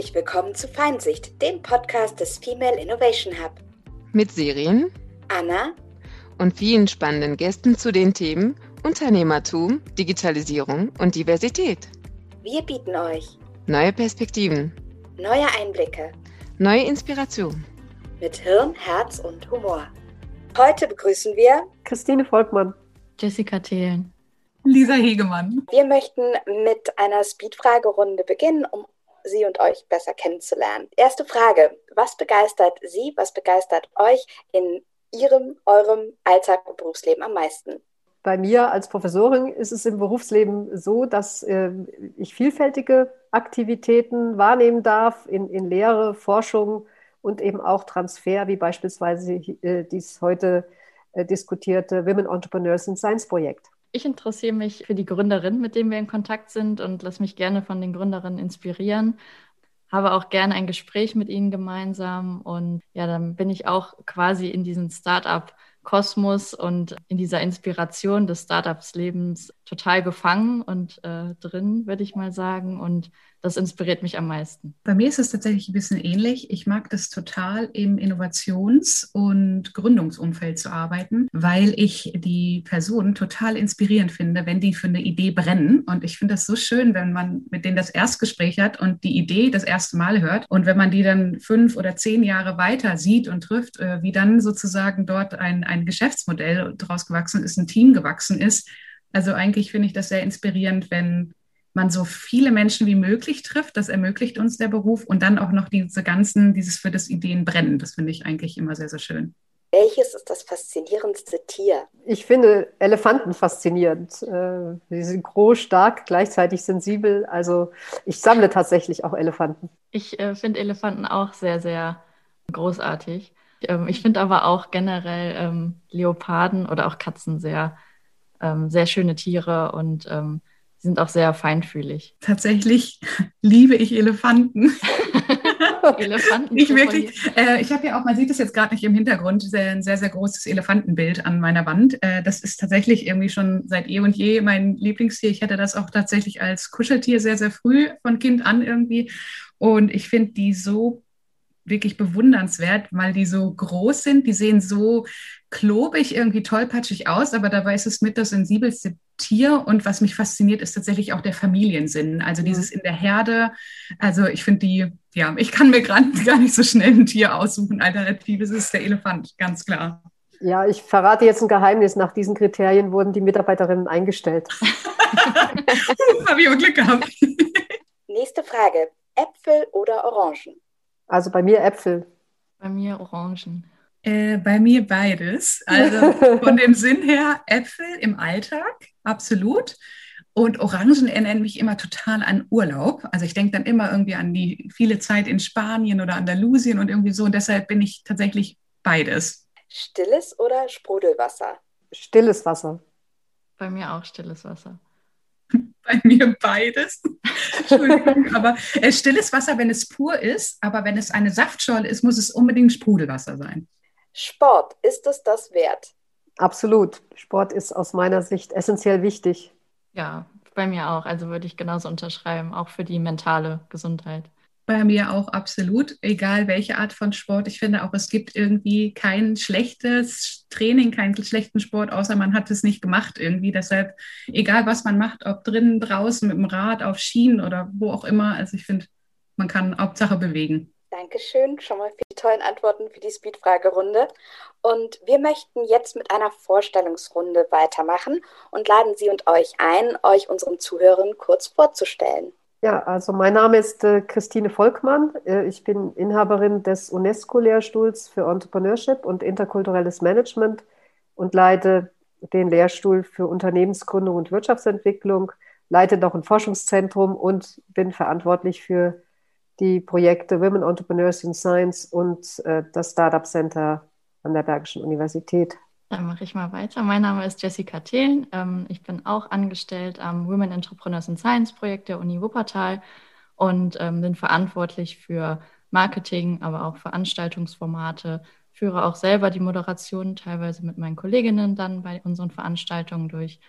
Herzlich willkommen zu Feinsicht, dem Podcast des Female Innovation Hub. Mit Serien, Anna und vielen spannenden Gästen zu den Themen Unternehmertum, Digitalisierung und Diversität. Wir bieten euch neue Perspektiven, neue Einblicke, neue Inspiration mit Hirn, Herz und Humor. Heute begrüßen wir Christine Volkmann, Jessica Thelen, Lisa Hegemann. Wir möchten mit einer Speed-Fragerunde beginnen, um Sie und euch besser kennenzulernen. Erste Frage: Was begeistert Sie, was begeistert euch in Ihrem, eurem Alltag und Berufsleben am meisten? Bei mir als Professorin ist es im Berufsleben so, dass äh, ich vielfältige Aktivitäten wahrnehmen darf in, in Lehre, Forschung und eben auch Transfer, wie beispielsweise äh, dies heute äh, diskutierte Women Entrepreneurs in Science Projekt. Ich interessiere mich für die Gründerinnen, mit denen wir in Kontakt sind und lasse mich gerne von den Gründerinnen inspirieren. Habe auch gerne ein Gespräch mit ihnen gemeinsam und ja, dann bin ich auch quasi in diesen Startup-Kosmos und in dieser Inspiration des Startups-Lebens total gefangen und äh, drin, würde ich mal sagen. Und das inspiriert mich am meisten. Bei mir ist es tatsächlich ein bisschen ähnlich. Ich mag das total im Innovations- und Gründungsumfeld zu arbeiten, weil ich die Personen total inspirierend finde, wenn die für eine Idee brennen. Und ich finde das so schön, wenn man mit denen das Erstgespräch hat und die Idee das erste Mal hört. Und wenn man die dann fünf oder zehn Jahre weiter sieht und trifft, äh, wie dann sozusagen dort ein, ein Geschäftsmodell daraus gewachsen ist, ein Team gewachsen ist. Also eigentlich finde ich das sehr inspirierend, wenn man so viele Menschen wie möglich trifft. Das ermöglicht uns der Beruf und dann auch noch diese ganzen, dieses für das Ideen brennen. Das finde ich eigentlich immer sehr, sehr schön. Welches ist das faszinierendste Tier? Ich finde Elefanten faszinierend. Äh, sie sind groß, stark, gleichzeitig sensibel. Also ich sammle tatsächlich auch Elefanten. Ich äh, finde Elefanten auch sehr, sehr großartig. Ähm, ich finde aber auch generell ähm, Leoparden oder auch Katzen sehr, ähm, sehr schöne Tiere und ähm, die sind auch sehr feinfühlig. Tatsächlich liebe ich Elefanten. Elefanten. ich wirklich, äh, ich habe ja auch, man sieht es jetzt gerade nicht im Hintergrund, sehr, ein sehr, sehr großes Elefantenbild an meiner Wand. Äh, das ist tatsächlich irgendwie schon seit eh und je mein Lieblingstier. Ich hatte das auch tatsächlich als Kuscheltier sehr, sehr früh von Kind an irgendwie. Und ich finde die so wirklich bewundernswert, weil die so groß sind. Die sehen so klobig, irgendwie tollpatschig aus, aber dabei ist es mit das sensibelste Tier. Und was mich fasziniert, ist tatsächlich auch der Familiensinn. Also dieses in der Herde. Also ich finde die, ja, ich kann mir gerade gar nicht so schnell ein Tier aussuchen. Alternativ ist es der Elefant, ganz klar. Ja, ich verrate jetzt ein Geheimnis. Nach diesen Kriterien wurden die Mitarbeiterinnen eingestellt. Habe ich auch Glück gehabt. Nächste Frage. Äpfel oder Orangen? Also bei mir Äpfel. Bei mir Orangen. Äh, bei mir beides. Also von dem Sinn her Äpfel im Alltag, absolut. Und Orangen erinnern mich immer total an Urlaub. Also ich denke dann immer irgendwie an die viele Zeit in Spanien oder Andalusien und irgendwie so. Und deshalb bin ich tatsächlich beides. Stilles oder Sprudelwasser? Stilles Wasser. Bei mir auch stilles Wasser. Bei mir beides. Entschuldigung, aber äh, stilles Wasser, wenn es pur ist, aber wenn es eine Saftschorle ist, muss es unbedingt Sprudelwasser sein. Sport, ist es das wert? Absolut. Sport ist aus meiner Sicht essentiell wichtig. Ja, bei mir auch. Also würde ich genauso unterschreiben, auch für die mentale Gesundheit. Bei mir auch absolut, egal welche Art von Sport. Ich finde auch, es gibt irgendwie kein schlechtes Training, keinen schlechten Sport, außer man hat es nicht gemacht irgendwie. Deshalb, egal was man macht, ob drinnen, draußen, mit dem Rad, auf Schienen oder wo auch immer. Also ich finde, man kann Hauptsache bewegen. Dankeschön schon mal für die tollen Antworten für die Speed-Fragerunde. Und wir möchten jetzt mit einer Vorstellungsrunde weitermachen und laden Sie und euch ein, euch unseren Zuhörern kurz vorzustellen. Ja, also mein Name ist äh, Christine Volkmann. Äh, ich bin Inhaberin des UNESCO-Lehrstuhls für Entrepreneurship und interkulturelles Management und leite den Lehrstuhl für Unternehmensgründung und Wirtschaftsentwicklung, leite noch ein Forschungszentrum und bin verantwortlich für die Projekte Women Entrepreneurs in Science und äh, das Startup Center an der Bergischen Universität. Dann mache ich mal weiter. Mein Name ist Jessica Thelen. Ähm, ich bin auch angestellt am Women Entrepreneurs in Science Projekt der Uni Wuppertal und ähm, bin verantwortlich für Marketing, aber auch Veranstaltungsformate, führe auch selber die Moderation teilweise mit meinen Kolleginnen dann bei unseren Veranstaltungen durch.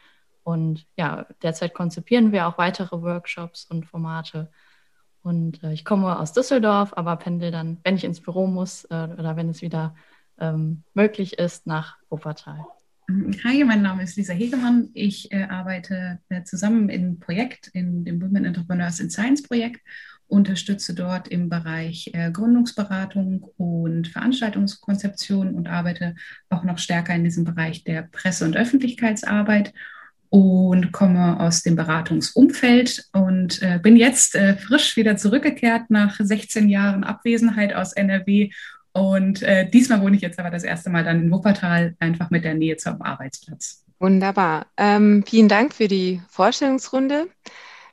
Und ja, derzeit konzipieren wir auch weitere Workshops und Formate Und äh, ich komme aus Düsseldorf, aber pendel dann, wenn ich ins Büro muss äh, oder wenn es wieder ähm, möglich ist, nach Wuppertal. Hi, mein Name ist Lisa Hegemann. Ich äh, arbeite äh, zusammen im Projekt, in dem Women Entrepreneurs in Science Projekt, unterstütze dort im Bereich äh, Gründungsberatung und Veranstaltungskonzeption und arbeite auch noch stärker in diesem Bereich der Presse- und Öffentlichkeitsarbeit und komme aus dem Beratungsumfeld und äh, bin jetzt äh, frisch wieder zurückgekehrt nach 16 Jahren Abwesenheit aus NRW. Und äh, diesmal wohne ich jetzt aber das erste Mal dann in Wuppertal, einfach mit der Nähe zum Arbeitsplatz. Wunderbar. Ähm, vielen Dank für die Vorstellungsrunde.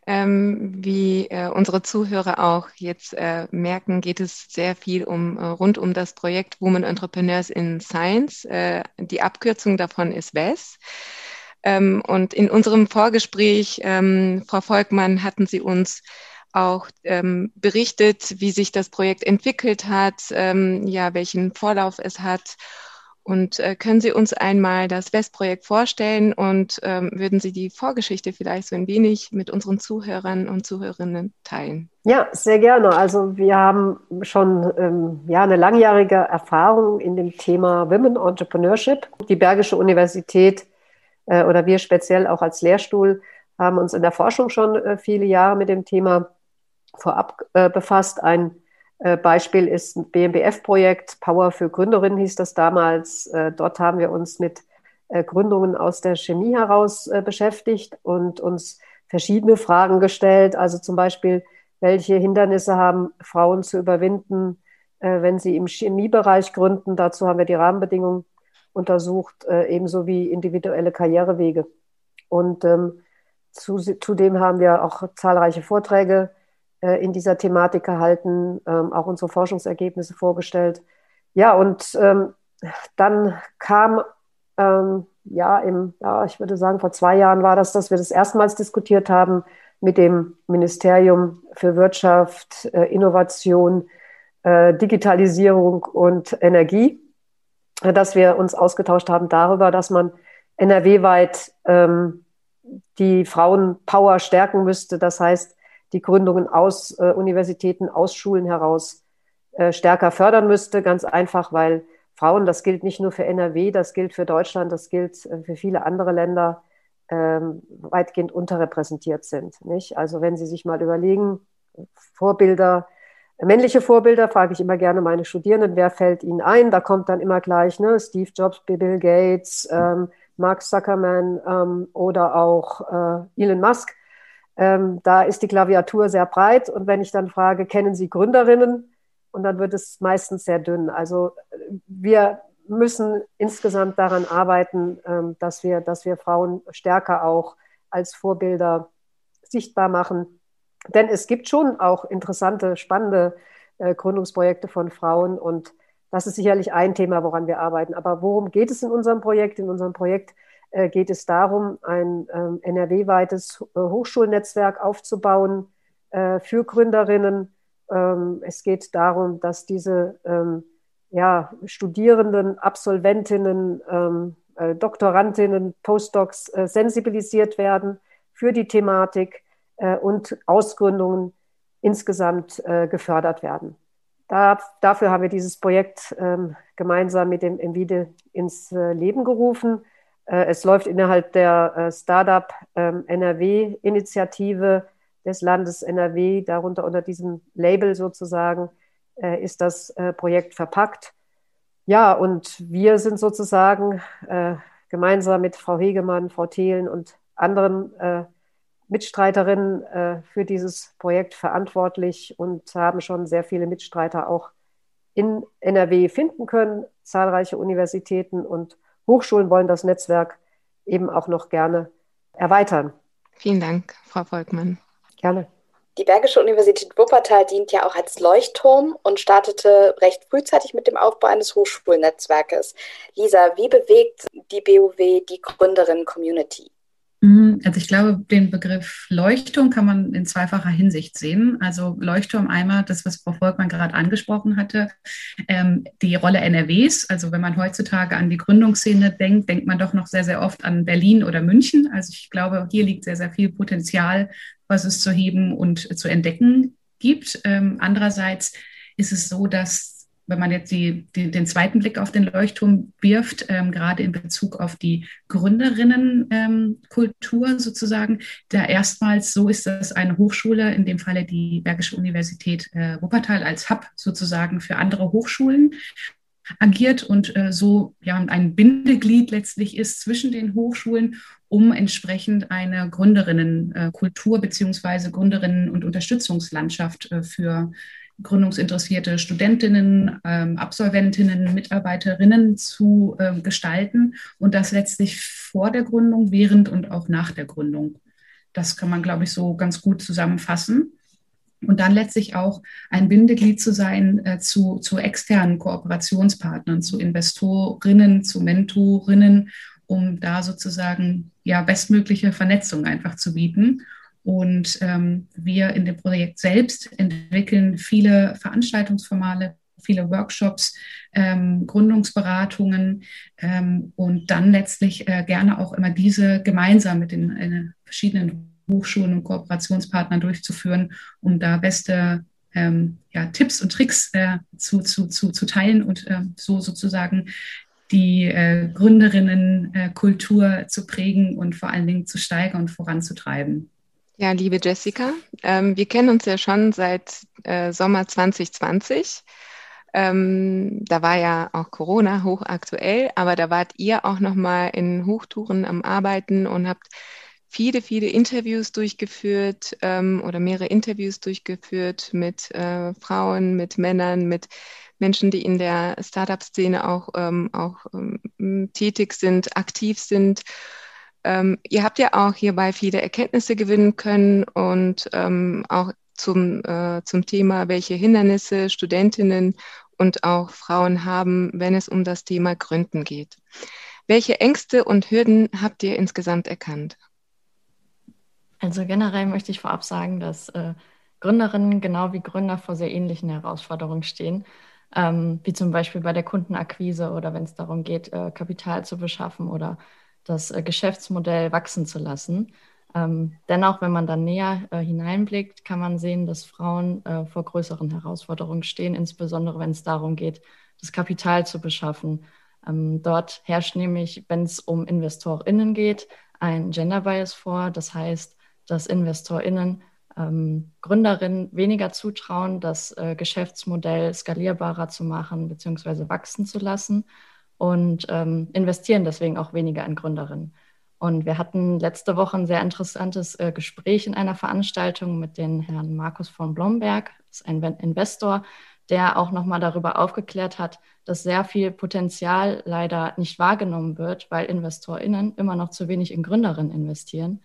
Ähm, wie äh, unsere Zuhörer auch jetzt äh, merken, geht es sehr viel um äh, rund um das Projekt Women Entrepreneurs in Science. Äh, die Abkürzung davon ist WES. Ähm, und in unserem Vorgespräch, ähm, Frau Volkmann, hatten Sie uns auch ähm, berichtet, wie sich das Projekt entwickelt hat, ähm, ja, welchen Vorlauf es hat. Und äh, können Sie uns einmal das WEST-Projekt vorstellen und ähm, würden Sie die Vorgeschichte vielleicht so ein wenig mit unseren Zuhörern und Zuhörerinnen teilen? Ja, sehr gerne. Also wir haben schon ähm, ja, eine langjährige Erfahrung in dem Thema Women Entrepreneurship. Die Bergische Universität äh, oder wir speziell auch als Lehrstuhl haben uns in der Forschung schon äh, viele Jahre mit dem Thema vorab äh, befasst. Ein Beispiel ist ein BMBF-Projekt, Power für Gründerinnen hieß das damals. dort haben wir uns mit Gründungen aus der Chemie heraus beschäftigt und uns verschiedene Fragen gestellt. Also zum Beispiel, welche Hindernisse haben Frauen zu überwinden, wenn sie im Chemiebereich gründen? Dazu haben wir die Rahmenbedingungen untersucht, äh, ebenso wie individuelle Karrierewege. Und ähm, zu, zudem haben wir auch zahlreiche Vorträge äh, in dieser Thematik gehalten, ähm, auch unsere Forschungsergebnisse vorgestellt. Ja, und ähm, dann kam, ähm, ja, im, ja, ich würde sagen, vor zwei Jahren war das, dass wir das erstmals diskutiert haben mit dem Ministerium für Wirtschaft, äh, Innovation, äh, Digitalisierung und Energie dass wir uns ausgetauscht haben darüber, dass man NRW-weit ähm, die Frauenpower stärken müsste. Das heißt, die Gründungen aus äh, Universitäten, aus Schulen heraus äh, stärker fördern müsste. Ganz einfach, weil Frauen, das gilt nicht nur für NRW, das gilt für Deutschland, das gilt äh, für viele andere Länder, ähm, weitgehend unterrepräsentiert sind. Nicht? Also wenn Sie sich mal überlegen, Vorbilder Männliche Vorbilder frage ich immer gerne meine Studierenden, wer fällt ihnen ein? Da kommt dann immer gleich ne, Steve Jobs, Bill Gates, ähm, Mark Zuckerman ähm, oder auch äh, Elon Musk. Ähm, da ist die Klaviatur sehr breit. Und wenn ich dann frage, kennen Sie Gründerinnen? Und dann wird es meistens sehr dünn. Also wir müssen insgesamt daran arbeiten, ähm, dass, wir, dass wir Frauen stärker auch als Vorbilder sichtbar machen denn es gibt schon auch interessante, spannende äh, Gründungsprojekte von Frauen und das ist sicherlich ein Thema, woran wir arbeiten. Aber worum geht es in unserem Projekt? In unserem Projekt äh, geht es darum, ein ähm, NRW-weites äh, Hochschulnetzwerk aufzubauen äh, für Gründerinnen. Ähm, es geht darum, dass diese ähm, ja, Studierenden, Absolventinnen, ähm, äh, Doktorandinnen, Postdocs äh, sensibilisiert werden für die Thematik und Ausgründungen insgesamt äh, gefördert werden. Da, dafür haben wir dieses Projekt ähm, gemeinsam mit dem Envide ins äh, Leben gerufen. Äh, es läuft innerhalb der äh, Startup ähm, NRW-Initiative des Landes NRW, darunter unter diesem Label sozusagen, äh, ist das Projekt verpackt. Ja, und wir sind sozusagen gemeinsam mit Frau Hegemann, Frau Thelen und anderen Mitstreiterinnen äh, für dieses Projekt verantwortlich und haben schon sehr viele Mitstreiter auch in NRW finden können. Zahlreiche Universitäten und Hochschulen wollen das Netzwerk eben auch noch gerne erweitern. Vielen Dank, Frau Volkmann. Gerne. Die Bergische Universität Wuppertal dient ja auch als Leuchtturm und startete recht frühzeitig mit dem Aufbau eines Hochschulnetzwerkes. Lisa, wie bewegt die BUW die Gründerinnen-Community? Mhm, also ich glaube, den Begriff Leuchtturm kann man in zweifacher Hinsicht sehen. Also Leuchtturm einmal, das, was Frau Volkmann gerade angesprochen hatte, ähm, die Rolle NRWs. Also wenn man heutzutage an die Gründungsszene denkt, denkt man doch noch sehr, sehr oft an Berlin oder München. Also ich glaube, hier liegt sehr, sehr viel Potenzial, was es zu heben und zu entdecken gibt. Ähm, andererseits ist es so, dass wenn man jetzt die, die, den zweiten Blick auf den Leuchtturm wirft, ähm, gerade in Bezug auf die Gründerinnenkultur ähm, sozusagen, da erstmals so ist, dass eine Hochschule, in dem Falle die Bergische Universität äh, Wuppertal als Hub sozusagen für andere Hochschulen agiert und äh, so ja ein Bindeglied letztlich ist zwischen den Hochschulen, um entsprechend eine Gründerinnenkultur beziehungsweise Gründerinnen- und Unterstützungslandschaft äh, für gründungsinteressierte Studentinnen, ähm, Absolventinnen, Mitarbeiterinnen zu äh, gestalten und das letztlich vor der Gründung, während und auch nach der Gründung. Das kann man, glaube ich, so ganz gut zusammenfassen. Und dann letztlich auch ein Bindeglied zu sein äh, zu, zu externen Kooperationspartnern, zu Investorinnen, zu Mentorinnen, um da sozusagen ja bestmögliche Vernetzung einfach zu bieten und ähm, wir in dem Projekt selbst entwickeln viele Veranstaltungsformale, viele Workshops, ähm, Gründungsberatungen ähm, und dann letztlich äh, gerne auch immer diese gemeinsam mit den äh, verschiedenen Hochschulen und Kooperationspartnern durchzuführen, um da beste ähm, ja, Tipps und Tricks äh, zu, zu, zu, zu teilen und äh, so sozusagen die äh, Gründerinnenkultur äh, zu prägen und vor allen Dingen zu steigern und voranzutreiben. Ja, liebe Jessica, ähm, wir kennen uns ja schon seit äh, Sommer 2020. Ähm, da war ja auch Corona hochaktuell, aber da wart ihr auch noch mal in Hochtouren am Arbeiten und habt viele, viele Interviews durchgeführt ähm, oder mehrere Interviews durchgeführt mit äh, Frauen, mit Männern, mit Menschen, die in der Startup-Szene auch, ähm, auch ähm, tätig sind, aktiv sind. Ähm, ihr habt ja auch hierbei viele Erkenntnisse gewinnen können und ähm, auch zum, äh, zum Thema, welche Hindernisse Studentinnen und auch Frauen haben, wenn es um das Thema Gründen geht. Welche Ängste und Hürden habt ihr insgesamt erkannt? Also generell möchte ich vorab sagen, dass äh, Gründerinnen genau wie Gründer vor sehr ähnlichen Herausforderungen stehen, ähm, wie zum Beispiel bei der Kundenakquise oder wenn es darum geht, äh, Kapital zu beschaffen oder das äh, Geschäftsmodell wachsen zu lassen. Ähm, dennoch, wenn man dann näher äh, hineinblickt, kann man sehen, dass Frauen äh, vor größeren Herausforderungen stehen, insbesondere wenn es darum geht, das Kapital zu beschaffen. Ähm, dort herrscht nämlich, wenn es um InvestorInnen geht, ein Gender Bias vor. Das heißt, dass InvestorInnen ähm, Gründerinnen weniger zutrauen, das äh, Geschäftsmodell skalierbarer zu machen bzw. wachsen zu lassen und ähm, investieren deswegen auch weniger in Gründerinnen. Und wir hatten letzte Woche ein sehr interessantes äh, Gespräch in einer Veranstaltung mit dem Herrn Markus von Blomberg, das ist ein Investor, der auch nochmal darüber aufgeklärt hat, dass sehr viel Potenzial leider nicht wahrgenommen wird, weil InvestorInnen immer noch zu wenig in Gründerinnen investieren.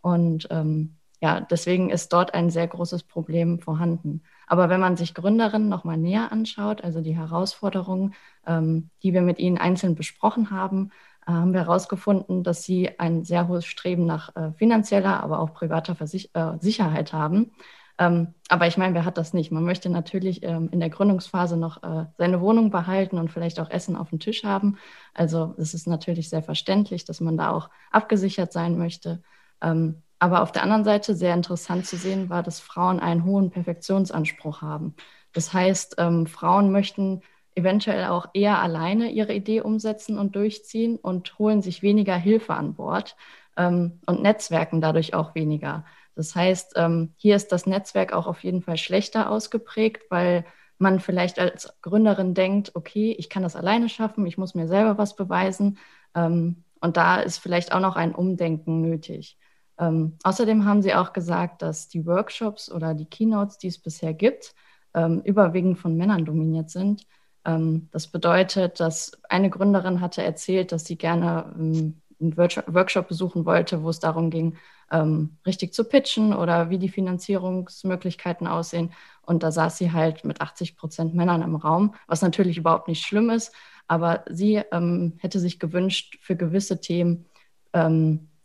Und ähm, ja, deswegen ist dort ein sehr großes Problem vorhanden. Aber wenn man sich Gründerinnen noch mal näher anschaut, also die Herausforderungen, ähm, die wir mit ihnen einzeln besprochen haben, äh, haben wir herausgefunden, dass sie ein sehr hohes Streben nach äh, finanzieller, aber auch privater Versich äh, Sicherheit haben. Ähm, aber ich meine, wer hat das nicht? Man möchte natürlich ähm, in der Gründungsphase noch äh, seine Wohnung behalten und vielleicht auch Essen auf dem Tisch haben. Also es ist natürlich sehr verständlich, dass man da auch abgesichert sein möchte. Ähm, aber auf der anderen Seite sehr interessant zu sehen war, dass Frauen einen hohen Perfektionsanspruch haben. Das heißt, ähm, Frauen möchten eventuell auch eher alleine ihre Idee umsetzen und durchziehen und holen sich weniger Hilfe an Bord ähm, und netzwerken dadurch auch weniger. Das heißt, ähm, hier ist das Netzwerk auch auf jeden Fall schlechter ausgeprägt, weil man vielleicht als Gründerin denkt, okay, ich kann das alleine schaffen, ich muss mir selber was beweisen. Ähm, und da ist vielleicht auch noch ein Umdenken nötig. Ähm, außerdem haben sie auch gesagt, dass die Workshops oder die Keynotes, die es bisher gibt, ähm, überwiegend von Männern dominiert sind. Ähm, das bedeutet, dass eine Gründerin hatte erzählt, dass sie gerne ähm, einen Workshop besuchen wollte, wo es darum ging, ähm, richtig zu pitchen oder wie die Finanzierungsmöglichkeiten aussehen. Und da saß sie halt mit 80 Prozent Männern im Raum, was natürlich überhaupt nicht schlimm ist. Aber sie ähm, hätte sich gewünscht, für gewisse Themen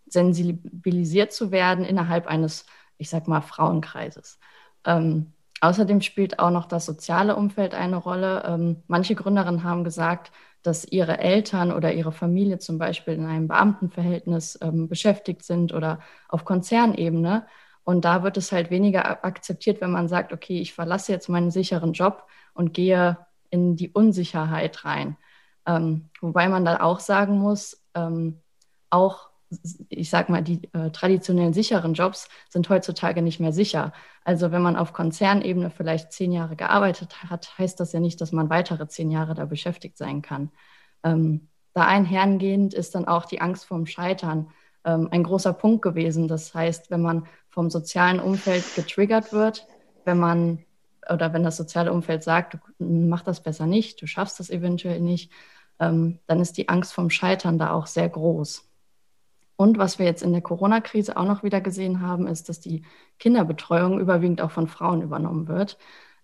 sensibilisiert zu werden innerhalb eines, ich sag mal, Frauenkreises. Ähm, außerdem spielt auch noch das soziale Umfeld eine Rolle. Ähm, manche Gründerinnen haben gesagt, dass ihre Eltern oder ihre Familie zum Beispiel in einem Beamtenverhältnis ähm, beschäftigt sind oder auf Konzernebene. Und da wird es halt weniger akzeptiert, wenn man sagt, okay, ich verlasse jetzt meinen sicheren Job und gehe in die Unsicherheit rein. Ähm, wobei man da auch sagen muss, ähm, auch, ich sag mal, die äh, traditionellen sicheren Jobs sind heutzutage nicht mehr sicher. Also wenn man auf Konzernebene vielleicht zehn Jahre gearbeitet hat, heißt das ja nicht, dass man weitere zehn Jahre da beschäftigt sein kann. Ähm, da einhergehend ist dann auch die Angst vorm Scheitern ähm, ein großer Punkt gewesen. Das heißt, wenn man vom sozialen Umfeld getriggert wird, wenn man oder wenn das soziale Umfeld sagt, du mach das besser nicht, du schaffst das eventuell nicht, ähm, dann ist die Angst vom Scheitern da auch sehr groß. Und was wir jetzt in der Corona-Krise auch noch wieder gesehen haben, ist, dass die Kinderbetreuung überwiegend auch von Frauen übernommen wird.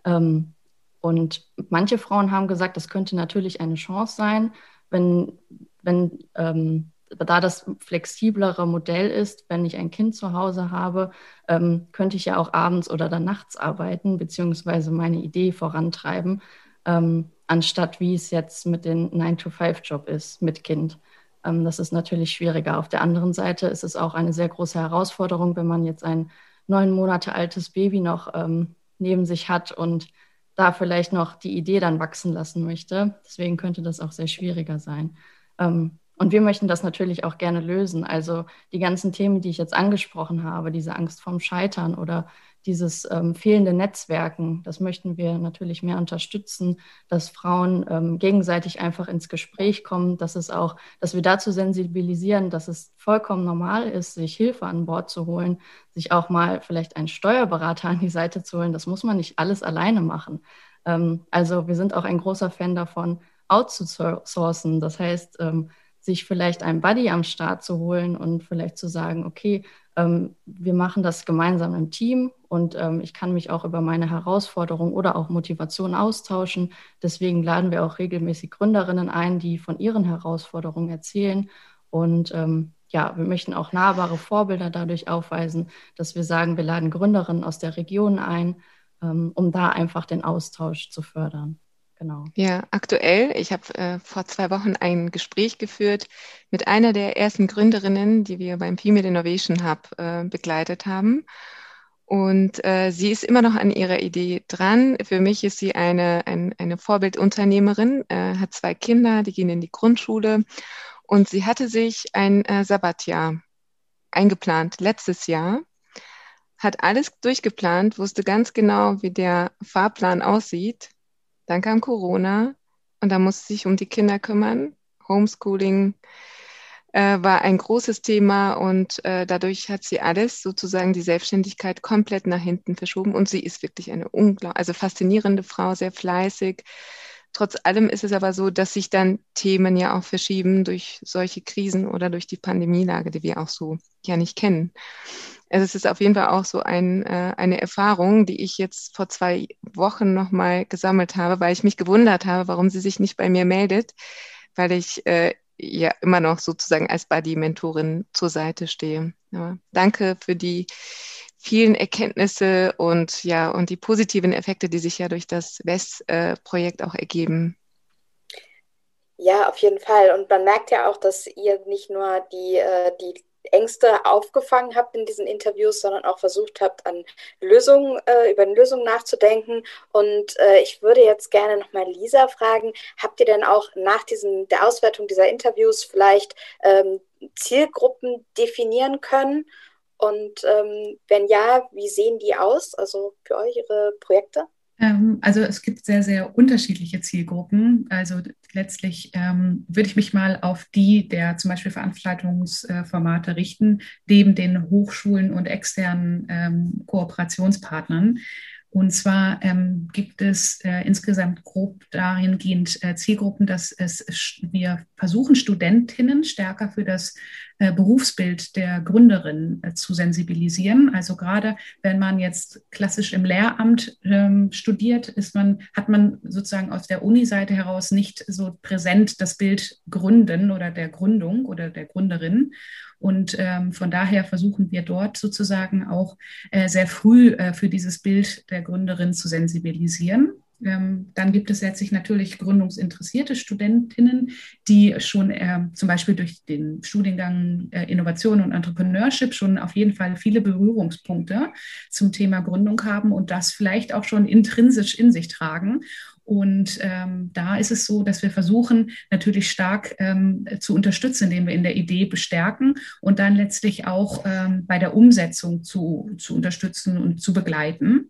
Ähm, und manche Frauen haben gesagt, das könnte natürlich eine Chance sein, wenn, wenn ähm, da das flexiblere Modell ist, wenn ich ein Kind zu Hause habe, ähm, könnte ich ja auch abends oder dann nachts arbeiten, beziehungsweise meine Idee vorantreiben, ähm, anstatt wie es jetzt mit dem 9-to-5-Job ist mit Kind. Ähm, das ist natürlich schwieriger. Auf der anderen Seite ist es auch eine sehr große Herausforderung, wenn man jetzt ein neun Monate altes Baby noch ähm, neben sich hat und da vielleicht noch die Idee dann wachsen lassen möchte. Deswegen könnte das auch sehr schwieriger sein. Ähm, und wir möchten das natürlich auch gerne lösen. Also die ganzen Themen, die ich jetzt angesprochen habe, diese Angst vorm Scheitern oder dieses ähm, fehlende Netzwerken, das möchten wir natürlich mehr unterstützen, dass Frauen ähm, gegenseitig einfach ins Gespräch kommen, dass es auch, dass wir dazu sensibilisieren, dass es vollkommen normal ist, sich Hilfe an Bord zu holen, sich auch mal vielleicht einen Steuerberater an die Seite zu holen. Das muss man nicht alles alleine machen. Ähm, also wir sind auch ein großer Fan davon, outzusourcen. Das heißt, ähm, sich vielleicht einen Buddy am Start zu holen und vielleicht zu sagen, okay, ähm, wir machen das gemeinsam im Team und ähm, ich kann mich auch über meine Herausforderungen oder auch Motivation austauschen. Deswegen laden wir auch regelmäßig Gründerinnen ein, die von ihren Herausforderungen erzählen. Und ähm, ja, wir möchten auch nahbare Vorbilder dadurch aufweisen, dass wir sagen, wir laden Gründerinnen aus der Region ein, ähm, um da einfach den Austausch zu fördern. Genau. Ja, aktuell, ich habe äh, vor zwei Wochen ein Gespräch geführt mit einer der ersten Gründerinnen, die wir beim Female Innovation Hub äh, begleitet haben. Und äh, sie ist immer noch an ihrer Idee dran. Für mich ist sie eine, ein, eine Vorbildunternehmerin, äh, hat zwei Kinder, die gehen in die Grundschule. Und sie hatte sich ein äh, Sabbatjahr eingeplant letztes Jahr, hat alles durchgeplant, wusste ganz genau, wie der Fahrplan aussieht dann kam Corona und da musste sich um die Kinder kümmern. Homeschooling äh, war ein großes Thema und äh, dadurch hat sie alles sozusagen die Selbstständigkeit komplett nach hinten verschoben und sie ist wirklich eine unglaublich, also faszinierende Frau, sehr fleißig. Trotz allem ist es aber so, dass sich dann Themen ja auch verschieben durch solche Krisen oder durch die Pandemielage, die wir auch so ja nicht kennen. Also es ist auf jeden Fall auch so ein, äh, eine Erfahrung, die ich jetzt vor zwei Wochen nochmal gesammelt habe, weil ich mich gewundert habe, warum sie sich nicht bei mir meldet, weil ich äh, ja immer noch sozusagen als Buddy-Mentorin zur Seite stehe. Ja, danke für die vielen Erkenntnisse und ja und die positiven Effekte, die sich ja durch das WES-Projekt auch ergeben. Ja, auf jeden Fall. Und man merkt ja auch, dass ihr nicht nur die, äh, die Ängste aufgefangen habt in diesen Interviews, sondern auch versucht habt, an Lösungen, äh, über Lösungen nachzudenken. Und äh, ich würde jetzt gerne nochmal Lisa fragen, habt ihr denn auch nach diesem, der Auswertung dieser Interviews vielleicht ähm, Zielgruppen definieren können? Und ähm, wenn ja, wie sehen die aus, also für eure Projekte? Ähm, also es gibt sehr, sehr unterschiedliche Zielgruppen. Also letztlich ähm, würde ich mich mal auf die der zum Beispiel Veranstaltungsformate richten, neben den Hochschulen und externen ähm, Kooperationspartnern. Und zwar ähm, gibt es äh, insgesamt grob dahingehend äh, Zielgruppen, dass es, wir versuchen, Studentinnen stärker für das äh, Berufsbild der Gründerin äh, zu sensibilisieren. Also gerade wenn man jetzt klassisch im Lehramt ähm, studiert, ist man, hat man sozusagen aus der Uni-Seite heraus nicht so präsent das Bild Gründen oder der Gründung oder der Gründerin. Und ähm, von daher versuchen wir dort sozusagen auch äh, sehr früh äh, für dieses Bild der Gründerin zu sensibilisieren. Ähm, dann gibt es letztlich natürlich gründungsinteressierte Studentinnen, die schon äh, zum Beispiel durch den Studiengang äh, Innovation und Entrepreneurship schon auf jeden Fall viele Berührungspunkte zum Thema Gründung haben und das vielleicht auch schon intrinsisch in sich tragen. Und ähm, da ist es so, dass wir versuchen, natürlich stark ähm, zu unterstützen, indem wir in der Idee bestärken und dann letztlich auch ähm, bei der Umsetzung zu, zu unterstützen und zu begleiten.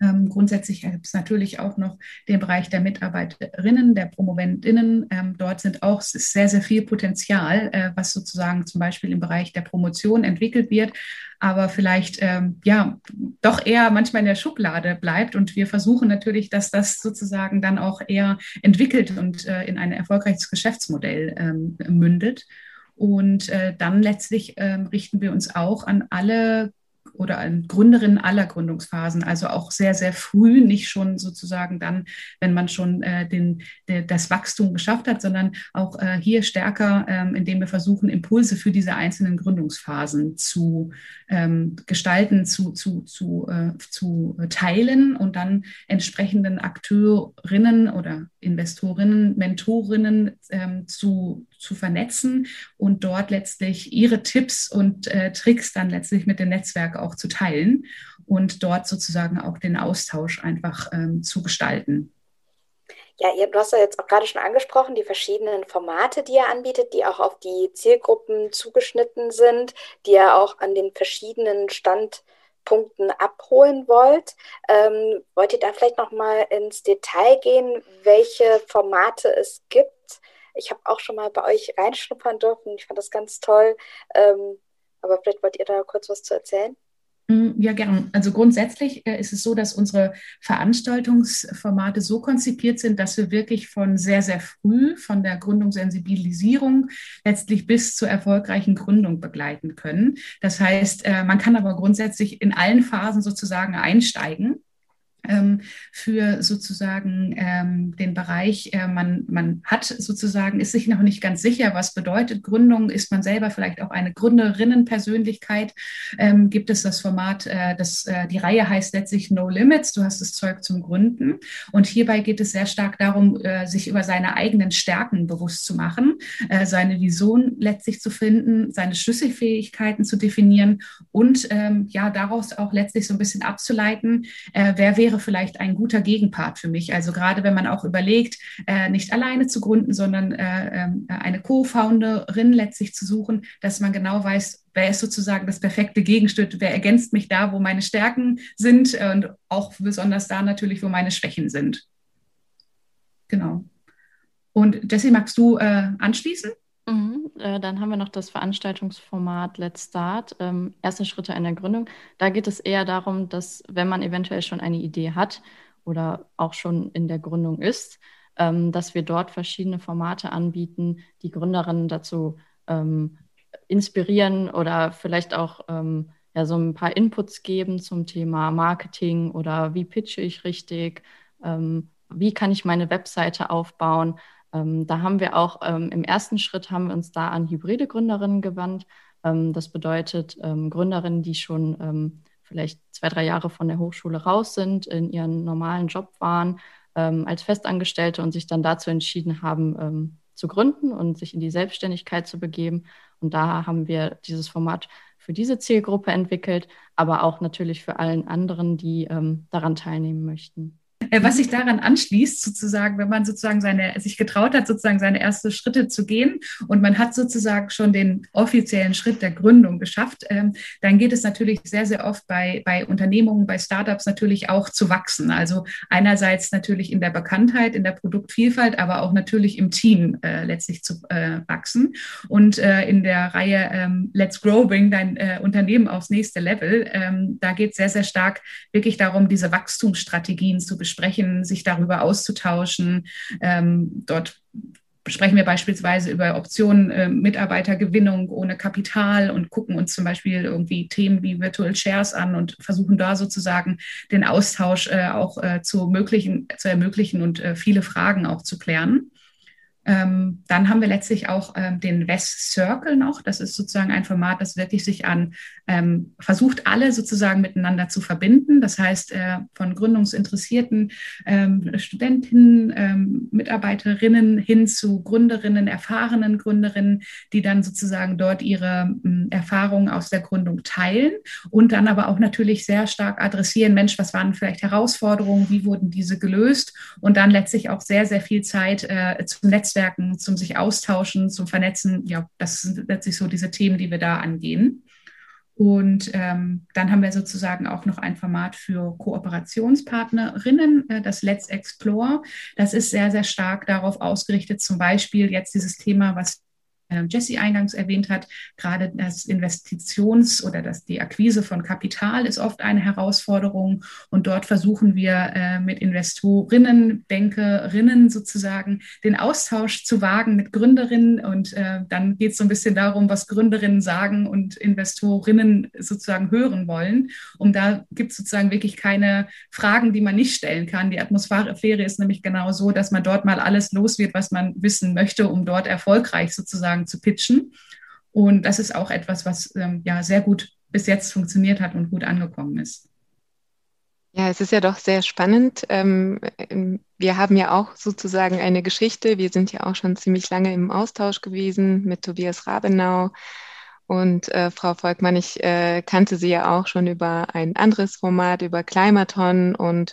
Ähm, grundsätzlich gibt es natürlich auch noch den Bereich der Mitarbeiterinnen, der Promoventinnen. Ähm, dort sind auch sehr, sehr viel Potenzial, äh, was sozusagen zum Beispiel im Bereich der Promotion entwickelt wird, aber vielleicht ähm, ja doch eher manchmal in der Schublade bleibt. Und wir versuchen natürlich, dass das sozusagen dann auch eher entwickelt und äh, in ein erfolgreiches Geschäftsmodell ähm, mündet. Und äh, dann letztlich ähm, richten wir uns auch an alle oder Gründerinnen aller Gründungsphasen, also auch sehr, sehr früh, nicht schon sozusagen dann, wenn man schon äh, den, de, das Wachstum geschafft hat, sondern auch äh, hier stärker, ähm, indem wir versuchen, Impulse für diese einzelnen Gründungsphasen zu ähm, gestalten, zu, zu, zu, äh, zu teilen und dann entsprechenden Akteurinnen oder Investorinnen, Mentorinnen ähm, zu, zu vernetzen und dort letztlich ihre Tipps und äh, Tricks dann letztlich mit dem Netzwerk auch zu teilen und dort sozusagen auch den Austausch einfach ähm, zu gestalten. Ja, ihr, du hast ja jetzt auch gerade schon angesprochen, die verschiedenen Formate, die ihr anbietet, die auch auf die Zielgruppen zugeschnitten sind, die ihr auch an den verschiedenen Standpunkten abholen wollt. Ähm, wollt ihr da vielleicht noch mal ins Detail gehen, welche Formate es gibt? Ich habe auch schon mal bei euch reinschnuppern dürfen. Ich fand das ganz toll. Ähm, aber vielleicht wollt ihr da kurz was zu erzählen? Mm, ja, gern. Also grundsätzlich äh, ist es so, dass unsere Veranstaltungsformate so konzipiert sind, dass wir wirklich von sehr, sehr früh, von der Gründungssensibilisierung letztlich bis zur erfolgreichen Gründung begleiten können. Das heißt, äh, man kann aber grundsätzlich in allen Phasen sozusagen einsteigen für sozusagen ähm, den Bereich, äh, man, man hat sozusagen, ist sich noch nicht ganz sicher, was bedeutet Gründung, ist man selber vielleicht auch eine Gründerinnenpersönlichkeit, ähm, gibt es das Format, äh, das, äh, die Reihe heißt letztlich No Limits, du hast das Zeug zum Gründen. Und hierbei geht es sehr stark darum, äh, sich über seine eigenen Stärken bewusst zu machen, äh, seine Vision letztlich zu finden, seine Schlüsselfähigkeiten zu definieren und ähm, ja, daraus auch letztlich so ein bisschen abzuleiten, äh, wer wäre vielleicht ein guter Gegenpart für mich. Also gerade wenn man auch überlegt, äh, nicht alleine zu gründen, sondern äh, äh, eine Co-Founderin letztlich zu suchen, dass man genau weiß, wer ist sozusagen das perfekte Gegenstück, wer ergänzt mich da, wo meine Stärken sind und auch besonders da natürlich, wo meine Schwächen sind. Genau. Und Jessie, magst du äh, anschließen? Äh, dann haben wir noch das Veranstaltungsformat Let's Start, ähm, erste Schritte in der Gründung. Da geht es eher darum, dass wenn man eventuell schon eine Idee hat oder auch schon in der Gründung ist, ähm, dass wir dort verschiedene Formate anbieten, die Gründerinnen dazu ähm, inspirieren oder vielleicht auch ähm, ja, so ein paar Inputs geben zum Thema Marketing oder wie pitche ich richtig, ähm, wie kann ich meine Webseite aufbauen. Ähm, da haben wir auch ähm, im ersten Schritt haben wir uns da an hybride Gründerinnen gewandt. Ähm, das bedeutet ähm, Gründerinnen, die schon ähm, vielleicht zwei, drei Jahre von der Hochschule raus sind, in ihren normalen Job waren ähm, als Festangestellte und sich dann dazu entschieden haben, zu gründen und sich in die Selbstständigkeit zu begeben. Und da haben wir dieses Format für diese Zielgruppe entwickelt, aber auch natürlich für allen anderen, die daran teilnehmen möchten. Äh, was sich daran anschließt, sozusagen, wenn man sozusagen seine, sich getraut hat, sozusagen seine ersten Schritte zu gehen und man hat sozusagen schon den offiziellen Schritt der Gründung geschafft, ähm, dann geht es natürlich sehr, sehr oft bei, bei Unternehmungen, bei Startups natürlich auch zu wachsen. Also einerseits natürlich in der Bekanntheit, in der Produktvielfalt, aber auch natürlich im Team äh, letztlich zu äh, wachsen. Und in der Reihe ähm, Let's Grow, bring dein Unternehmen aufs nächste Level, ähm, da geht es sehr, sehr stark wirklich darum, diese Wachstumsstrategien zu besprechen besprechen, sich darüber auszutauschen. Ähm, dort sprechen wir beispielsweise über Optionen äh, Mitarbeitergewinnung ohne Kapital und gucken uns zum Beispiel irgendwie Themen wie Virtual Shares an und versuchen da sozusagen den Austausch äh, auch äh, zu, ermöglichen, zu ermöglichen und äh, viele Fragen auch zu klären. Ähm, dann haben wir letztlich auch ähm, den West Circle noch. Das ist sozusagen ein Format, das wirklich sich an ähm, versucht, alle sozusagen miteinander zu verbinden. Das heißt, äh, von gründungsinteressierten ähm, Studentinnen, ähm, Mitarbeiterinnen hin zu Gründerinnen, erfahrenen Gründerinnen, die dann sozusagen dort ihre Erfahrungen aus der Gründung teilen und dann aber auch natürlich sehr stark adressieren, Mensch, was waren vielleicht Herausforderungen, wie wurden diese gelöst und dann letztlich auch sehr, sehr viel Zeit äh, zum Netzwerken, zum sich austauschen, zum Vernetzen. Ja, das sind letztlich so diese Themen, die wir da angehen. Und ähm, dann haben wir sozusagen auch noch ein Format für Kooperationspartnerinnen, äh, das Let's Explore. Das ist sehr, sehr stark darauf ausgerichtet, zum Beispiel jetzt dieses Thema, was Jesse eingangs erwähnt hat, gerade das Investitions- oder das, die Akquise von Kapital ist oft eine Herausforderung. Und dort versuchen wir äh, mit Investorinnen, Bankerinnen sozusagen den Austausch zu wagen mit Gründerinnen. Und äh, dann geht es so ein bisschen darum, was Gründerinnen sagen und Investorinnen sozusagen hören wollen. Und da gibt es sozusagen wirklich keine Fragen, die man nicht stellen kann. Die Atmosphäre ist nämlich genau so, dass man dort mal alles los wird, was man wissen möchte, um dort erfolgreich sozusagen sozusagen zu pitchen. Und das ist auch etwas, was ähm, ja sehr gut bis jetzt funktioniert hat und gut angekommen ist. Ja, es ist ja doch sehr spannend. Ähm, wir haben ja auch sozusagen eine Geschichte. Wir sind ja auch schon ziemlich lange im Austausch gewesen mit Tobias Rabenau. Und äh, Frau Volkmann, ich äh, kannte sie ja auch schon über ein anderes Format, über Climaton. Und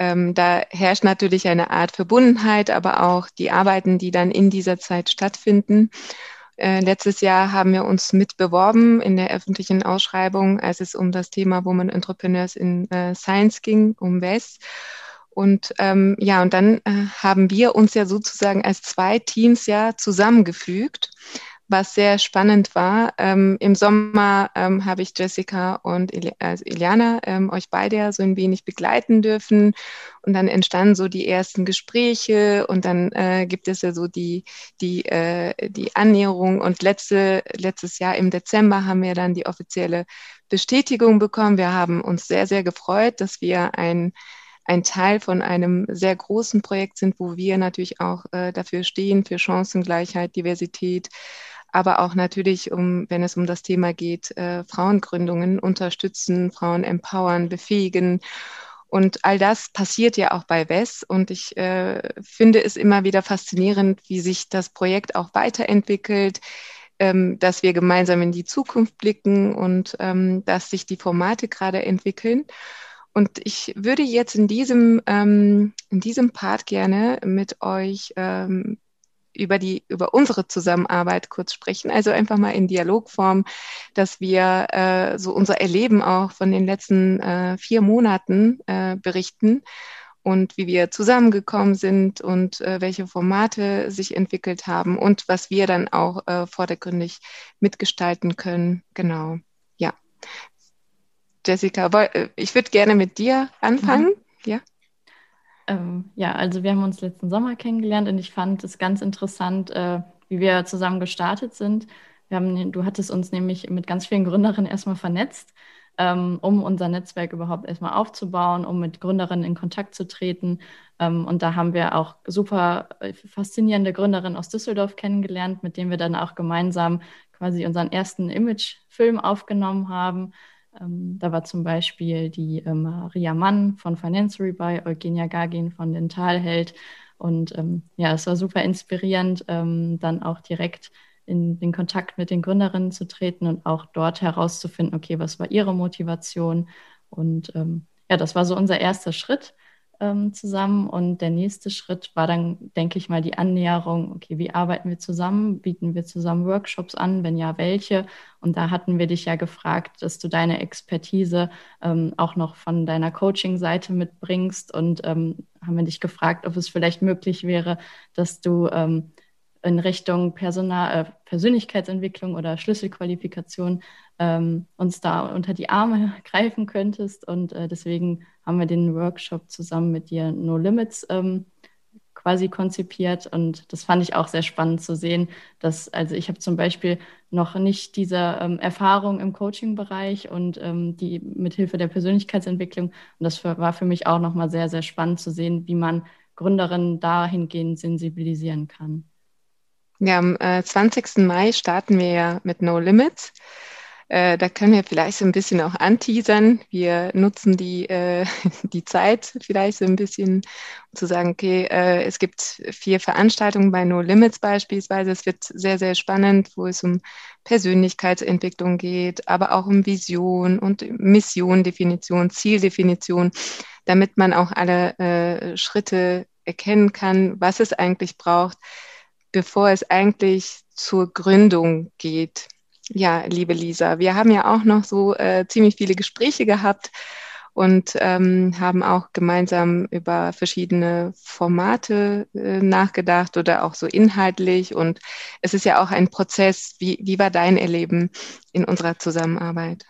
ähm, da herrscht natürlich eine Art Verbundenheit, aber auch die Arbeiten, die dann in dieser Zeit stattfinden. Äh, letztes Jahr haben wir uns mitbeworben in der öffentlichen Ausschreibung, als es um das Thema Women Entrepreneurs in äh, Science ging, um WES. Und ähm, ja, und dann äh, haben wir uns ja sozusagen als zwei Teams ja zusammengefügt was sehr spannend war. Ähm, Im Sommer ähm, habe ich Jessica und Ili also Iliana ähm, euch beide ja so ein wenig begleiten dürfen. Und dann entstanden so die ersten Gespräche und dann äh, gibt es ja so die, die, äh, die Annäherung. Und letzte, letztes Jahr im Dezember haben wir dann die offizielle Bestätigung bekommen. Wir haben uns sehr, sehr gefreut, dass wir ein ein Teil von einem sehr großen Projekt sind, wo wir natürlich auch äh, dafür stehen, für Chancengleichheit, Diversität, aber auch natürlich, um, wenn es um das Thema geht, äh, Frauengründungen unterstützen, Frauen empowern, befähigen. Und all das passiert ja auch bei WES. Und ich äh, finde es immer wieder faszinierend, wie sich das Projekt auch weiterentwickelt, ähm, dass wir gemeinsam in die Zukunft blicken und ähm, dass sich die Formate gerade entwickeln. Und ich würde jetzt in diesem, ähm, in diesem Part gerne mit euch ähm, über die, über unsere Zusammenarbeit kurz sprechen. Also einfach mal in Dialogform, dass wir äh, so unser Erleben auch von den letzten äh, vier Monaten äh, berichten und wie wir zusammengekommen sind und äh, welche Formate sich entwickelt haben und was wir dann auch äh, vordergründig mitgestalten können. Genau. Ja. Jessica, äh, ich würde gerne mit dir anfangen. Mhm. Ja. Ähm, ja, also wir haben uns letzten Sommer kennengelernt und ich fand es ganz interessant, äh, wie wir zusammen gestartet sind. Wir haben, du hattest uns nämlich mit ganz vielen Gründerinnen erstmal vernetzt, ähm, um unser Netzwerk überhaupt erstmal aufzubauen, um mit Gründerinnen in Kontakt zu treten. Ähm, und da haben wir auch super äh, faszinierende Gründerinnen aus Düsseldorf kennengelernt, mit denen wir dann auch gemeinsam quasi unseren ersten Imagefilm aufgenommen haben. Ähm, da war zum Beispiel die äh, Maria Mann von Financery bei, Eugenia Gagin von Dentalheld. Und ähm, ja, es war super inspirierend, ähm, dann auch direkt in den Kontakt mit den Gründerinnen zu treten und auch dort herauszufinden, okay, was war ihre Motivation? Und ähm, ja, das war so unser erster Schritt ähm, zusammen. Und der nächste Schritt war dann, denke ich mal, die Annäherung, okay, wie arbeiten wir zusammen? Bieten wir zusammen Workshops an? Wenn ja, welche? Und da hatten wir dich ja gefragt, dass du deine Expertise ähm, auch noch von deiner Coaching-Seite mitbringst und ähm, haben wir dich gefragt, ob es vielleicht möglich wäre, dass du ähm, in Richtung Personal, äh, Persönlichkeitsentwicklung oder Schlüsselqualifikation ähm, uns da unter die Arme greifen könntest. Und äh, deswegen haben wir den Workshop zusammen mit dir No Limits ähm, quasi konzipiert. Und das fand ich auch sehr spannend zu sehen, dass, also ich habe zum Beispiel noch nicht diese ähm, Erfahrung im Coaching-Bereich und ähm, die mithilfe der Persönlichkeitsentwicklung. Und das war für mich auch nochmal sehr, sehr spannend zu sehen, wie man Gründerinnen dahingehend sensibilisieren kann. Ja, am äh, 20. Mai starten wir ja mit No Limits. Äh, da können wir vielleicht so ein bisschen auch anteasern. Wir nutzen die, äh, die Zeit vielleicht so ein bisschen, um zu sagen, okay, äh, es gibt vier Veranstaltungen bei No Limits beispielsweise. Es wird sehr, sehr spannend, wo es um Persönlichkeitsentwicklung geht, aber auch um Vision und Mission, Definition, Zieldefinition, damit man auch alle äh, Schritte erkennen kann, was es eigentlich braucht, bevor es eigentlich zur Gründung geht. Ja, liebe Lisa, wir haben ja auch noch so äh, ziemlich viele Gespräche gehabt und ähm, haben auch gemeinsam über verschiedene Formate äh, nachgedacht oder auch so inhaltlich. Und es ist ja auch ein Prozess. Wie, wie war dein Erleben in unserer Zusammenarbeit?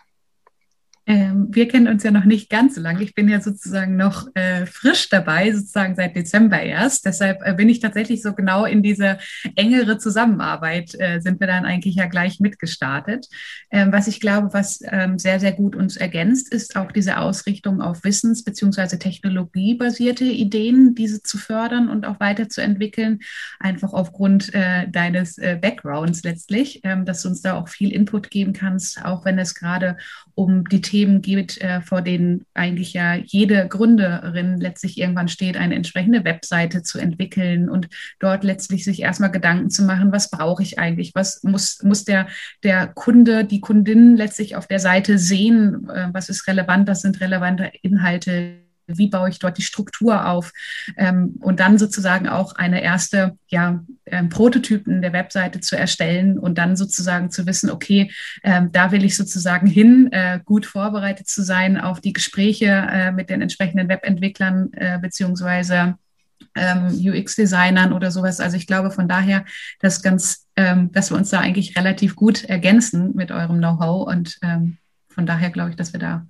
Ähm, wir kennen uns ja noch nicht ganz so lange. Ich bin ja sozusagen noch äh, frisch dabei, sozusagen seit Dezember erst. Deshalb äh, bin ich tatsächlich so genau in diese engere Zusammenarbeit, äh, sind wir dann eigentlich ja gleich mitgestartet. Ähm, was ich glaube, was ähm, sehr, sehr gut uns ergänzt, ist auch diese Ausrichtung auf Wissens- bzw. technologiebasierte Ideen, diese zu fördern und auch weiterzuentwickeln. Einfach aufgrund äh, deines äh, Backgrounds letztlich, ähm, dass du uns da auch viel Input geben kannst, auch wenn es gerade um die Themen geht, äh, vor denen eigentlich ja jede Gründerin letztlich irgendwann steht, eine entsprechende Webseite zu entwickeln und dort letztlich sich erstmal Gedanken zu machen, was brauche ich eigentlich, was muss, muss der, der Kunde, die Kundin letztlich auf der Seite sehen, äh, was ist relevant, was sind relevante Inhalte, wie baue ich dort die Struktur auf ähm, und dann sozusagen auch eine erste ja, ähm, Prototypen der Webseite zu erstellen und dann sozusagen zu wissen, okay, ähm, da will ich sozusagen hin, äh, gut vorbereitet zu sein auf die Gespräche äh, mit den entsprechenden Webentwicklern äh, beziehungsweise ähm, UX-Designern oder sowas. Also ich glaube von daher, dass ganz, ähm, dass wir uns da eigentlich relativ gut ergänzen mit eurem Know-how und ähm, von daher glaube ich, dass wir da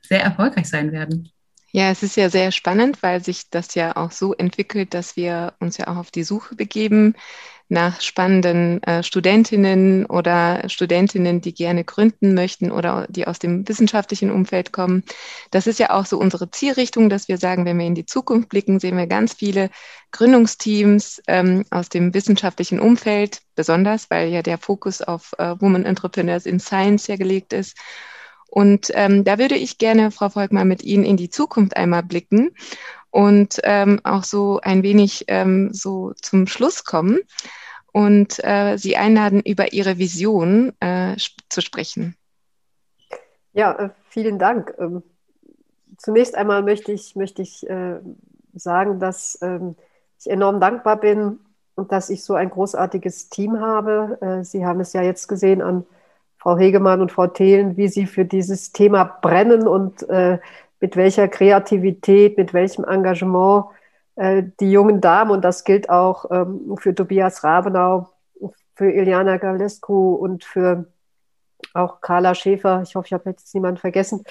sehr erfolgreich sein werden. Ja, es ist ja sehr spannend, weil sich das ja auch so entwickelt, dass wir uns ja auch auf die Suche begeben nach spannenden äh, Studentinnen oder Studentinnen, die gerne gründen möchten oder die aus dem wissenschaftlichen Umfeld kommen. Das ist ja auch so unsere Zielrichtung, dass wir sagen, wenn wir in die Zukunft blicken, sehen wir ganz viele Gründungsteams ähm, aus dem wissenschaftlichen Umfeld, besonders weil ja der Fokus auf äh, Women Entrepreneurs in Science ja gelegt ist. Und ähm, da würde ich gerne, Frau Volkmann, mit Ihnen in die Zukunft einmal blicken und ähm, auch so ein wenig ähm, so zum Schluss kommen und äh, Sie einladen, über Ihre Vision äh, zu sprechen. Ja, äh, vielen Dank. Ähm, zunächst einmal möchte ich, möchte ich äh, sagen, dass ähm, ich enorm dankbar bin und dass ich so ein großartiges Team habe. Äh, Sie haben es ja jetzt gesehen an Frau Hegemann und Frau Thelen, wie Sie für dieses Thema brennen und äh, mit welcher Kreativität, mit welchem Engagement äh, die jungen Damen, und das gilt auch ähm, für Tobias Rabenau, für Iliana Galescu und für auch Carla Schäfer, ich hoffe, ich habe jetzt niemanden vergessen,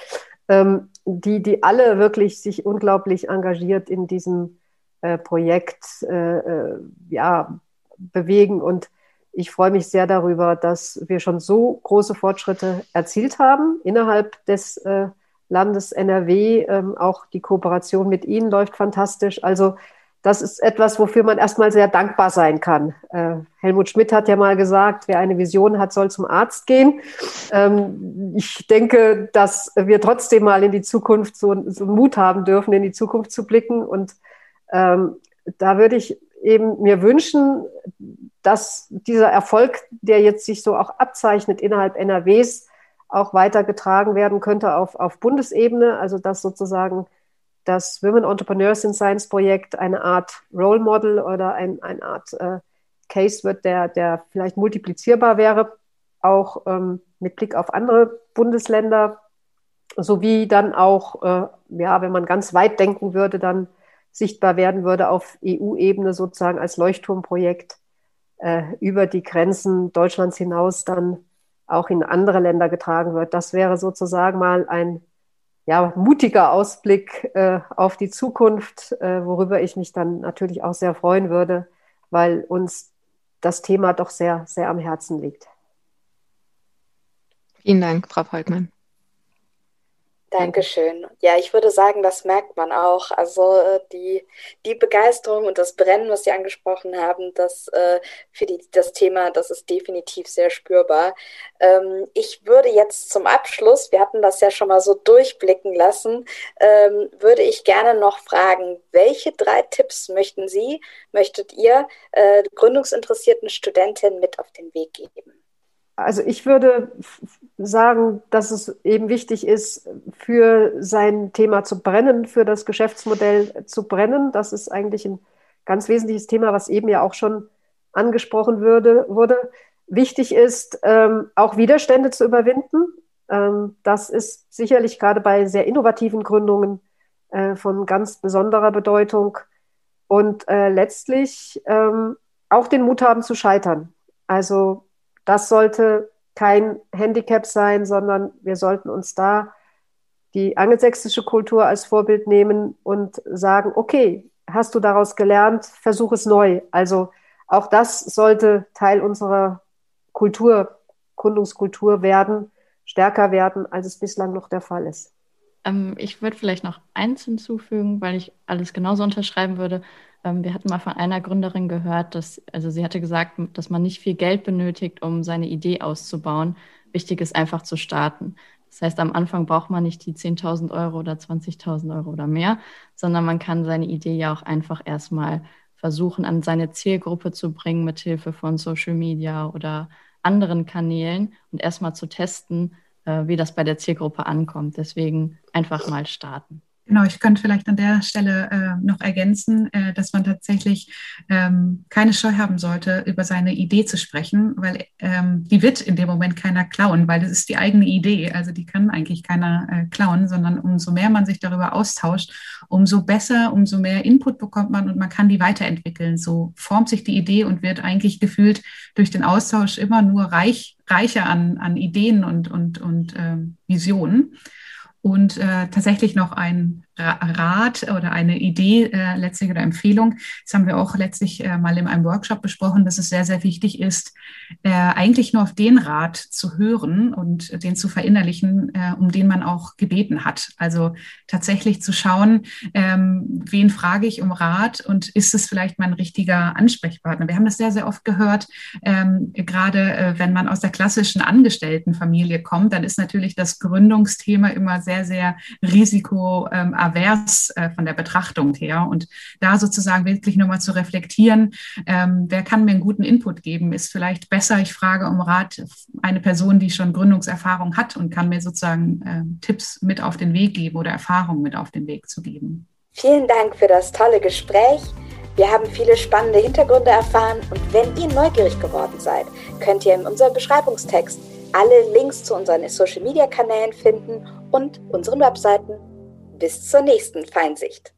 ähm, die, die alle wirklich sich unglaublich engagiert in diesem äh, Projekt äh, äh ja, bewegen und ich freue mich sehr darüber, dass wir schon so große Fortschritte erzielt haben innerhalb des äh, Landes NRW. Ähm, auch die Kooperation mit Ihnen läuft fantastisch. Also das ist etwas, wofür man erstmal sehr dankbar sein kann. Äh, Helmut Schmidt hat ja mal gesagt, wer eine Vision hat, soll zum Arzt gehen. Ähm, ich denke, dass wir trotzdem mal in die Zukunft so, so Mut haben dürfen, in die Zukunft zu blicken. Und ähm, da würde ich eben mir wünschen, dass dieser Erfolg, der jetzt sich so auch abzeichnet innerhalb NRWs, auch weitergetragen werden könnte auf, auf Bundesebene, also dass sozusagen das Women Entrepreneurs in Science Projekt eine Art Role Model oder ein, eine Art äh, Case wird, der, der vielleicht multiplizierbar wäre, auch ähm, mit Blick auf andere Bundesländer, sowie dann auch, äh, ja, wenn man ganz weit denken würde, dann sichtbar werden würde auf EU-Ebene sozusagen als Leuchtturmprojekt äh, über die Grenzen Deutschlands hinaus dann auch in andere Länder getragen wird. Das wäre sozusagen mal ein ja, mutiger Ausblick äh, auf die Zukunft, äh, worüber ich mich dann natürlich auch sehr freuen würde, weil uns das Thema doch sehr, sehr am Herzen liegt. Vielen Dank, Frau Volkmann. Dankeschön. Ja, ich würde sagen, das merkt man auch. Also äh, die, die Begeisterung und das Brennen, was Sie angesprochen haben, das äh, für die, das Thema, das ist definitiv sehr spürbar. Ähm, ich würde jetzt zum Abschluss, wir hatten das ja schon mal so durchblicken lassen, ähm, würde ich gerne noch fragen, welche drei Tipps möchten Sie, möchtet ihr äh, gründungsinteressierten Studentinnen mit auf den Weg geben? Also ich würde sagen, dass es eben wichtig ist, für sein Thema zu brennen, für das Geschäftsmodell zu brennen. Das ist eigentlich ein ganz wesentliches Thema, was eben ja auch schon angesprochen würde, wurde. Wichtig ist, ähm, auch Widerstände zu überwinden. Ähm, das ist sicherlich gerade bei sehr innovativen Gründungen äh, von ganz besonderer Bedeutung. Und äh, letztlich ähm, auch den Mut haben zu scheitern. Also das sollte kein Handicap sein, sondern wir sollten uns da die angelsächsische Kultur als Vorbild nehmen und sagen, okay, hast du daraus gelernt, versuch es neu. Also auch das sollte Teil unserer Kultur, Gründungskultur werden, stärker werden, als es bislang noch der Fall ist. Ähm, ich würde vielleicht noch eins hinzufügen, weil ich alles genauso unterschreiben würde. Ähm, wir hatten mal von einer Gründerin gehört, dass, also sie hatte gesagt, dass man nicht viel Geld benötigt, um seine Idee auszubauen. Wichtig ist einfach zu starten. Das heißt, am Anfang braucht man nicht die 10.000 Euro oder 20.000 Euro oder mehr, sondern man kann seine Idee ja auch einfach erstmal versuchen, an seine Zielgruppe zu bringen, mit Hilfe von Social Media oder anderen Kanälen und erstmal zu testen, äh, wie das bei der Zielgruppe ankommt. Deswegen einfach mal starten. Genau, ich könnte vielleicht an der Stelle äh, noch ergänzen, äh, dass man tatsächlich ähm, keine Scheu haben sollte, über seine Idee zu sprechen, weil ähm, die wird in dem Moment keiner klauen, weil das ist die eigene Idee. Also die kann eigentlich keiner äh, klauen, sondern umso mehr man sich darüber austauscht, umso besser, umso mehr Input bekommt man und man kann die weiterentwickeln. So formt sich die Idee und wird eigentlich gefühlt durch den Austausch immer nur reich, reicher an, an Ideen und, und, und ähm, Visionen. Und äh, tatsächlich noch ein Rat oder eine Idee äh, letztlich oder Empfehlung. Das haben wir auch letztlich äh, mal in einem Workshop besprochen, dass es sehr, sehr wichtig ist, äh, eigentlich nur auf den Rat zu hören und den zu verinnerlichen, äh, um den man auch gebeten hat. Also tatsächlich zu schauen, ähm, wen frage ich um Rat und ist es vielleicht mein richtiger Ansprechpartner? Wir haben das sehr, sehr oft gehört, ähm, gerade äh, wenn man aus der klassischen Angestelltenfamilie kommt, dann ist natürlich das Gründungsthema immer sehr, sehr risiko ähm, avers äh, von der Betrachtung her. Und da sozusagen wirklich nochmal zu reflektieren, ähm, wer kann mir einen guten Input geben, ist vielleicht besser, ich frage um Rat eine Person, die schon Gründungserfahrung hat und kann mir sozusagen äh, Tipps mit auf den Weg geben oder Erfahrungen mit auf den Weg zu geben. Vielen Dank für das tolle Gespräch. Wir haben viele spannende Hintergründe erfahren und wenn ihr neugierig geworden seid, könnt ihr in unserem Beschreibungstext alle Links zu unseren Social-Media-Kanälen finden und unseren Webseiten bis zur nächsten Feinsicht.